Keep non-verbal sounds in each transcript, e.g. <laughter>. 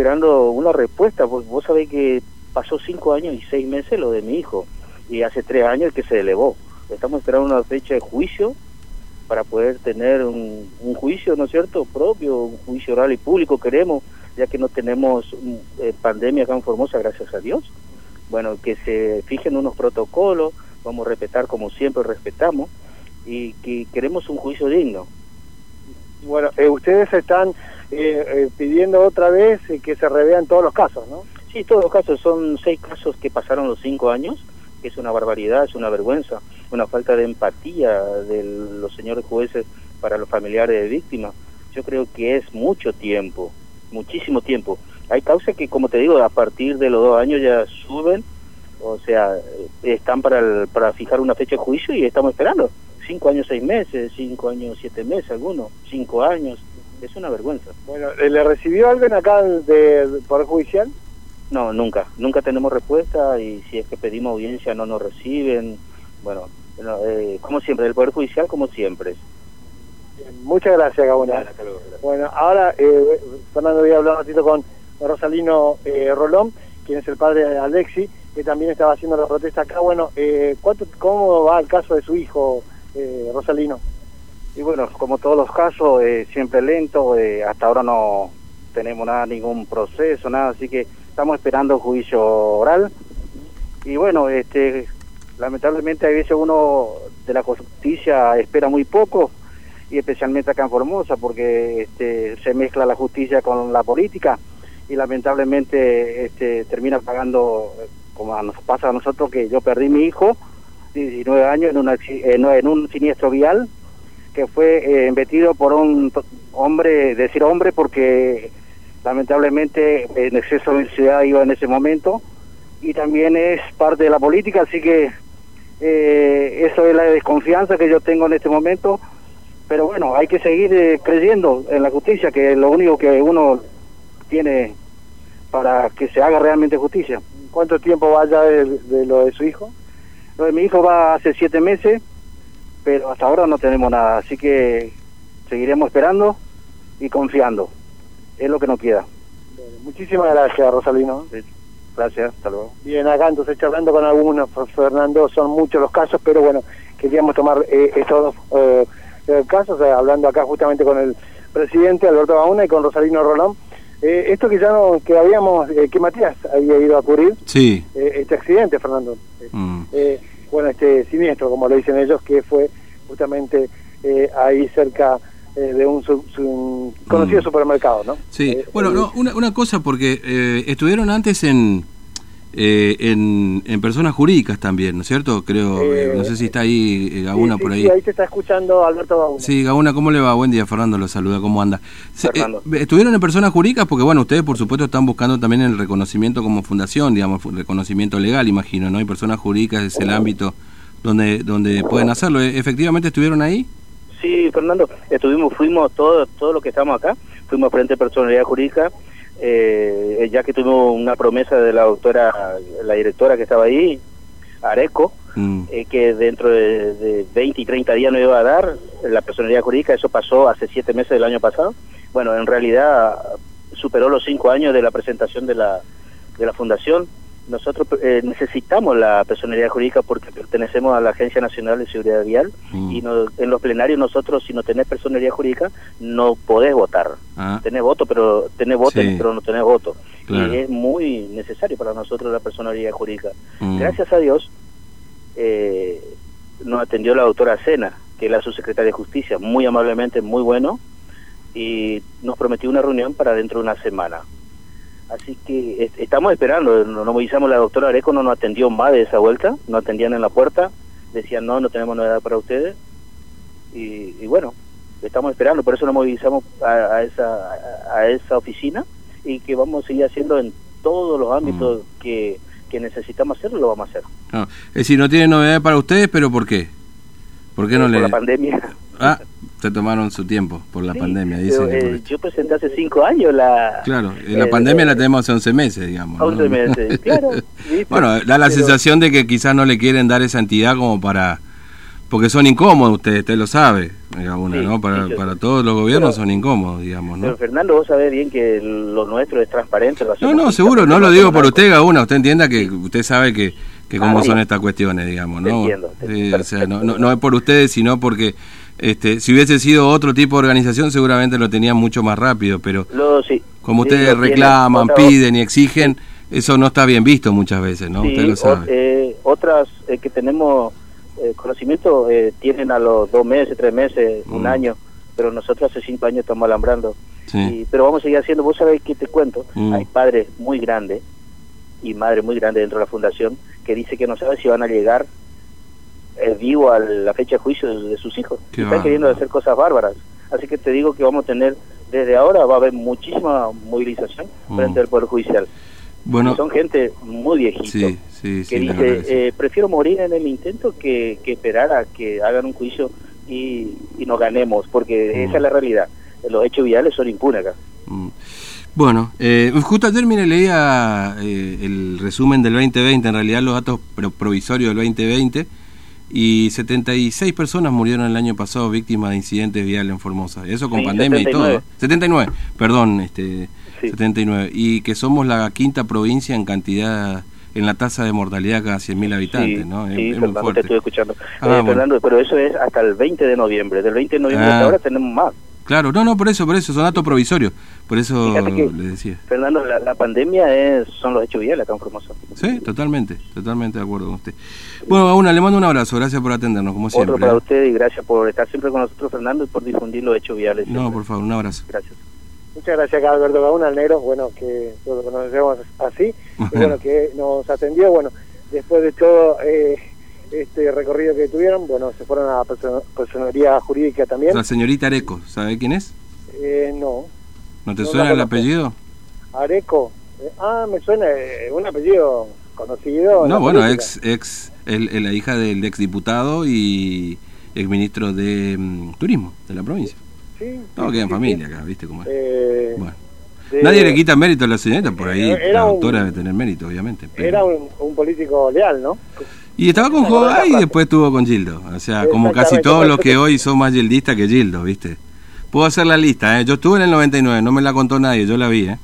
esperando una respuesta. Vos, vos sabés que pasó cinco años y seis meses lo de mi hijo y hace tres años que se elevó. Estamos esperando una fecha de juicio para poder tener un, un juicio, ¿no es cierto?, propio, un juicio oral y público queremos, ya que no tenemos mm, eh, pandemia acá en Formosa, gracias a Dios. Bueno, que se fijen unos protocolos, vamos a respetar como siempre respetamos, y que queremos un juicio digno. Bueno, eh, ustedes están pidiendo otra vez eh, que se revean todos los casos, ¿no? Sí, todos los casos, son seis casos que pasaron los cinco años, que es una barbaridad, es una vergüenza, una falta de empatía de los señores jueces para los familiares de víctimas. Yo creo que es mucho tiempo, muchísimo tiempo. Hay causas que, como te digo, a partir de los dos años ya suben, o sea, están para, para fijar una fecha de juicio y estamos esperando. Cinco años, seis meses, cinco años, siete meses, algunos, cinco años. Es una vergüenza. Bueno, eh, ¿le recibió alguien acá de, de Poder Judicial? No, nunca. Nunca tenemos respuesta y si es que pedimos audiencia no nos reciben. Bueno, no, eh, como siempre, del Poder Judicial como siempre. Bien, Muchas gracias, luego. Bueno, ahora, eh, Fernando, voy a hablar un ratito con Rosalino eh, Rolón, quien es el padre de Alexi, que también estaba haciendo la protesta acá. Bueno, eh, ¿cuánto, ¿cómo va el caso de su hijo, eh, Rosalino? Y bueno, como todos los casos, eh, siempre lento, eh, hasta ahora no tenemos nada, ningún proceso, nada, así que estamos esperando juicio oral. Y bueno, este, lamentablemente a veces uno de la justicia espera muy poco, y especialmente acá en Formosa, porque este, se mezcla la justicia con la política y lamentablemente este, termina pagando, como nos pasa a nosotros, que yo perdí mi hijo, 19 años, en, una en un siniestro vial, que fue eh, embetido por un hombre, decir hombre porque lamentablemente en exceso de velocidad iba en ese momento y también es parte de la política, así que eh, eso es la desconfianza que yo tengo en este momento, pero bueno, hay que seguir eh, creyendo en la justicia, que es lo único que uno tiene para que se haga realmente justicia. ¿Cuánto tiempo va ya de, de lo de su hijo? Lo de mi hijo va hace siete meses, pero hasta ahora no tenemos nada, así que seguiremos esperando y confiando. Es lo que nos queda. Bueno, muchísimas gracias, Rosalino. Gracias, hasta luego. Bien, acá entonces charlando con algunos, Fernando, son muchos los casos, pero bueno, queríamos tomar eh, estos dos eh, eh, casos, eh, hablando acá justamente con el presidente Alberto Bauna y con Rosalino Rolón. Eh, esto que ya no, que habíamos, eh, que Matías había ido a cubrir, Sí. eh, este accidente, Fernando. Eh, Mm. Bueno, este siniestro, como lo dicen ellos, que fue justamente eh, ahí cerca eh, de un, un conocido Mm. supermercado, ¿no? Sí, Eh, bueno, eh, no, una, una cosa, porque eh, estuvieron antes en, eh, en, en personas jurídicas también, ¿no es cierto? Creo, eh, Eh, no sé si está ahí eh, Gauna sí, por ahí. sí, ahí te está escuchando Alberto Bauna. Sí, Gauna, ¿cómo le va? Buen día, Fernando lo saluda, ¿cómo anda? Eh, Fernando. ¿Estuvieron en personas jurídicas? Porque, bueno, ustedes, por supuesto, están buscando también el reconocimiento como fundación, digamos, reconocimiento legal, imagino, ¿no? Y personas jurídicas es el ámbito donde donde pueden hacerlo. ¿E- ¿Efectivamente estuvieron ahí? Sí, Fernando, estuvimos, fuimos todo, todo lo que estamos acá, fuimos frente a personalidad jurídica, eh, ya que tuvimos una promesa de la doctora, la directora que estaba ahí, Areco, Mm. eh, que dentro de, de 20 y 30 días nos iba a dar la personalidad jurídica, eso pasó hace siete meses del año pasado. Bueno, en realidad superó los cinco años de la presentación de la, de la fundación. Nosotros eh, necesitamos la personalidad jurídica porque pertenecemos a la Agencia Nacional de Seguridad Vial Mm. y no- en los plenarios nosotros, si no tenés personalidad jurídica, no podés votar. Ah, Tenés voto, pero tenés voto, Sí. pero no tenés voto. Claro. Y es muy necesario para nosotros la personalidad jurídica. mm. Gracias a Dios, eh, nos atendió la doctora Sena, que es la subsecretaria de Justicia, muy amablemente, muy bueno, y nos prometió una reunión para dentro de una semana. Así que est- estamos esperando, nos movilizamos, la doctora Areco no nos atendió más de esa vuelta, nos atendían en la puerta, decían no, no tenemos novedad para ustedes, y, y bueno, estamos esperando, por eso nos movilizamos a, a esa, a, esa oficina y que vamos a seguir haciendo en todos los ámbitos que, que necesitamos hacerlo, lo vamos a hacer. No, es decir, no tiene novedad para ustedes, pero ¿por qué? ¿Por qué no Eh, por le...? la pandemia. Ah, se tomaron su tiempo por la Sí, pandemia, pero, por eh, yo presenté hace cinco años la... Claro, eh, la eh, pandemia eh, la tenemos hace 11 meses, digamos. ¿no? 11 meses, <laughs> claro, ¿viste? bueno, da la Pero- sensación de que quizás no le quieren dar esa entidad como para Porque son incómodos ustedes, usted lo sabe, una, Sí, ¿no? Para, sí, yo- para todos los gobiernos Pero- son incómodos, digamos, Pero ¿no? Fernando, vos sabés bien que lo nuestro es transparente. lo No, no, seguro, no lo digo por usted, Gauna, usted entienda que usted sabe que, que cómo Ah, son estas cuestiones, digamos, Te ¿no? entiendo, te Sí, entiendo o sea, no, no, no es por ustedes, sino porque este, si hubiese sido otro tipo de organización seguramente lo tenían mucho más rápido, pero Lo- sí. como Sí, ustedes reclaman, Otra- piden y exigen, eso no está bien visto muchas veces, ¿no? Usted lo sabe. eh, otras eh, que tenemos eh, conocimiento eh, tienen a los dos meses, tres meses, un Mm. año, pero nosotros hace cinco años estamos alambrando. Sí. Y- pero vamos a seguir haciendo. Vos sabés que te cuento, Mm. hay padres muy grandes y madres muy grandes dentro de la fundación que dice que no sabe si van a llegar eh, vivo a la fecha de juicio de, de sus hijos. Qué están queriendo hacer cosas bárbaras. Así que te digo que vamos a tener, desde ahora va a haber muchísima movilización Mm. frente al Poder Judicial. Bueno, son gente muy viejita sí, sí, sí. que dice, eh, prefiero morir en el intento que, que esperar a que hagan un juicio y, y nos ganemos, porque Mm. esa es la realidad. Los hechos viales son impunes acá. Bueno, eh, justo ayer, mire, leía eh, el resumen del 2020, en realidad los datos pro- provisorios del 2020, y 76 personas murieron el año pasado víctimas de incidentes viales en Formosa. Eso con Sí, pandemia y 79. todo. 79, perdón, este, Sí. 79. Y que somos la quinta provincia en cantidad, en la tasa de mortalidad cada 100.000 habitantes, sí, ¿no? Es, sí, es muy Fernando, te fuerte. estoy escuchando. Ah, Eh, bueno. Fernando, pero eso es hasta el 20 de noviembre. Del 20 de noviembre Ah. hasta ahora tenemos más. Claro, no, no, por eso, por eso, son datos provisorios. Por eso le decía. Fernando, la, la pandemia es son los hechos viales acá en Formosa. Sí, totalmente, totalmente de acuerdo con usted. Bueno, Gauna, le mando un abrazo, gracias por atendernos, como siempre. Otro para ¿eh? usted y gracias por estar siempre con nosotros, Fernando, y por difundir los hechos viales. No, siempre. por favor, un abrazo. Gracias. Muchas gracias Alberto Gauna, el negro, bueno, que lo conocemos así, y <laughs> bueno, que nos atendió, bueno, después de todo eh, este recorrido que tuvieron, bueno, se fueron a la perso- personería jurídica también. La señorita Areco, ¿sabe quién es? Eh, no, ¿No te No suena el apellido? Areco, eh, ah, me suena eh, un apellido conocido. No, bueno, política. ex, ex, el, el- la hija del ex diputado y ex ministro de mm, Turismo de la provincia. Sí, No, sí, queda en sí, familia sí. acá, ¿viste cómo es? Eh, Bueno, de- nadie le quita mérito a la señorita, por ahí la un- doctora debe tener mérito, obviamente. pero- Era un, un político leal, ¿no? Y estaba con Jogay y después estuvo con Gildo. O sea, como casi todos los que hoy son más gildistas que Gildo, ¿viste? Puedo hacer la lista, ¿eh? Yo estuve en el 99, no me la contó nadie, yo la vi, ¿eh?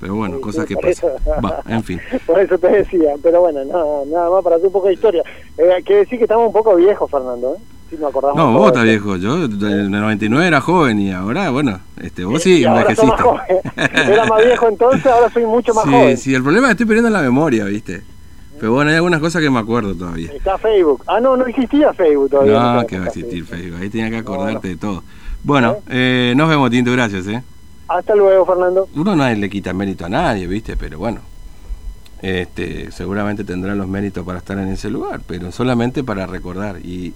Pero bueno, Sí, cosas sí, que pasan. Va, en fin. <laughs> Por eso te decía, pero bueno, nada, nada más para hacer un poco de historia. Eh, hay que decir que estamos un poco viejos, Fernando, ¿eh? Si. No, todo vos estás viejo. Yo en el 99 era joven y ahora, bueno, este, vos sí más envejeciste. <laughs> Era más viejo entonces, ahora soy mucho más sí, joven. sí, el problema es que estoy perdiendo la memoria, ¿viste? Pero bueno, hay algunas cosas que me acuerdo todavía. Está Facebook. Ah, no, no existía Facebook todavía. No, esa que va a existir. Facebook. Ahí tenía que No, acordarte de todo. Bueno, eh, nos vemos, Tinto, gracias, ¿eh? Hasta luego, Fernando. uno no le quita mérito a nadie, ¿viste? Pero bueno, este, seguramente tendrá los méritos para estar en ese lugar, pero solamente para recordar. Y